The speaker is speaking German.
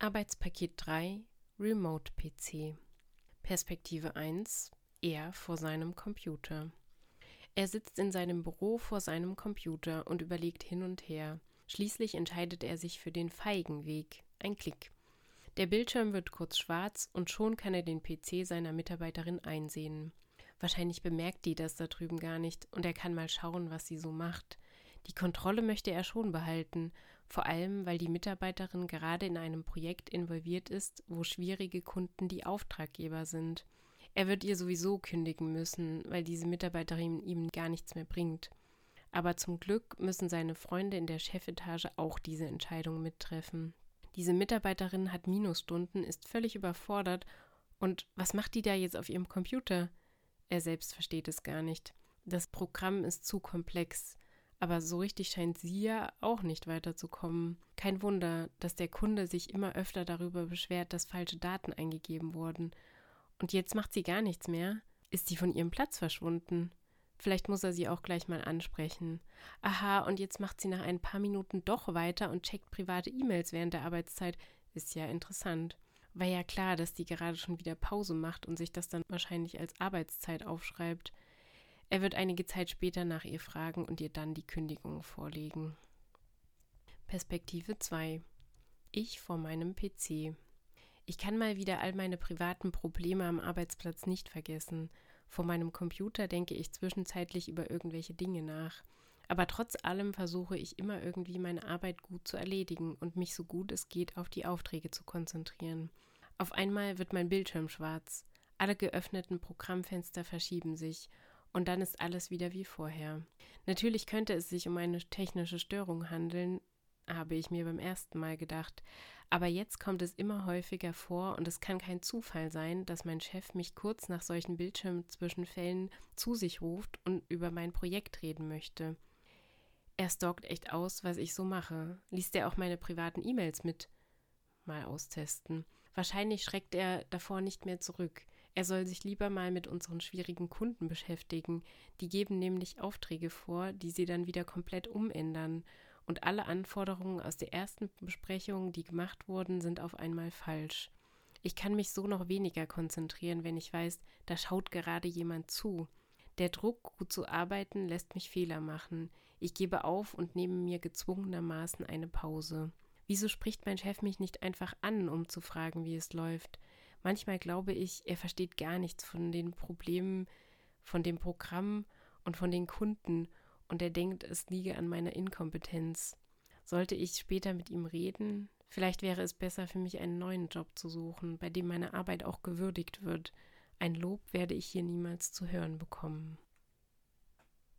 Arbeitspaket 3 Remote PC Perspektive 1 Er vor seinem Computer. Er sitzt in seinem Büro vor seinem Computer und überlegt hin und her. Schließlich entscheidet er sich für den feigen Weg. Ein Klick. Der Bildschirm wird kurz schwarz und schon kann er den PC seiner Mitarbeiterin einsehen. Wahrscheinlich bemerkt die das da drüben gar nicht und er kann mal schauen, was sie so macht. Die Kontrolle möchte er schon behalten, vor allem weil die Mitarbeiterin gerade in einem Projekt involviert ist, wo schwierige Kunden die Auftraggeber sind. Er wird ihr sowieso kündigen müssen, weil diese Mitarbeiterin ihm gar nichts mehr bringt. Aber zum Glück müssen seine Freunde in der Chefetage auch diese Entscheidung mittreffen. Diese Mitarbeiterin hat Minusstunden, ist völlig überfordert und was macht die da jetzt auf ihrem Computer? Er selbst versteht es gar nicht. Das Programm ist zu komplex. Aber so richtig scheint sie ja auch nicht weiterzukommen. Kein Wunder, dass der Kunde sich immer öfter darüber beschwert, dass falsche Daten eingegeben wurden. Und jetzt macht sie gar nichts mehr. Ist sie von ihrem Platz verschwunden? Vielleicht muss er sie auch gleich mal ansprechen. Aha, und jetzt macht sie nach ein paar Minuten doch weiter und checkt private E-Mails während der Arbeitszeit. Ist ja interessant. War ja klar, dass die gerade schon wieder Pause macht und sich das dann wahrscheinlich als Arbeitszeit aufschreibt. Er wird einige Zeit später nach ihr fragen und ihr dann die Kündigung vorlegen. Perspektive 2 Ich vor meinem PC. Ich kann mal wieder all meine privaten Probleme am Arbeitsplatz nicht vergessen. Vor meinem Computer denke ich zwischenzeitlich über irgendwelche Dinge nach. Aber trotz allem versuche ich immer irgendwie meine Arbeit gut zu erledigen und mich so gut es geht auf die Aufträge zu konzentrieren. Auf einmal wird mein Bildschirm schwarz. Alle geöffneten Programmfenster verschieben sich und dann ist alles wieder wie vorher. Natürlich könnte es sich um eine technische Störung handeln, habe ich mir beim ersten Mal gedacht. Aber jetzt kommt es immer häufiger vor und es kann kein Zufall sein, dass mein Chef mich kurz nach solchen Bildschirmzwischenfällen zu sich ruft und über mein Projekt reden möchte. Er stalkt echt aus, was ich so mache. Liest er auch meine privaten E-Mails mit? Mal austesten. Wahrscheinlich schreckt er davor nicht mehr zurück. Er soll sich lieber mal mit unseren schwierigen Kunden beschäftigen. Die geben nämlich Aufträge vor, die sie dann wieder komplett umändern. Und alle Anforderungen aus der ersten Besprechung, die gemacht wurden, sind auf einmal falsch. Ich kann mich so noch weniger konzentrieren, wenn ich weiß, da schaut gerade jemand zu. Der Druck, gut zu arbeiten, lässt mich Fehler machen. Ich gebe auf und nehme mir gezwungenermaßen eine Pause. Wieso spricht mein Chef mich nicht einfach an, um zu fragen, wie es läuft? Manchmal glaube ich, er versteht gar nichts von den Problemen, von dem Programm und von den Kunden und er denkt, es liege an meiner Inkompetenz. Sollte ich später mit ihm reden? Vielleicht wäre es besser für mich, einen neuen Job zu suchen, bei dem meine Arbeit auch gewürdigt wird. Ein Lob werde ich hier niemals zu hören bekommen.